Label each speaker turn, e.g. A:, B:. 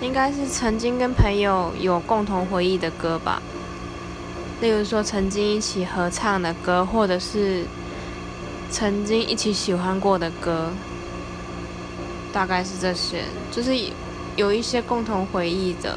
A: 应该是曾经跟朋友有共同回忆的歌吧。例如说曾经一起合唱的歌或者是曾经一起喜欢过的歌。大概是这些就是有一些共同回忆的。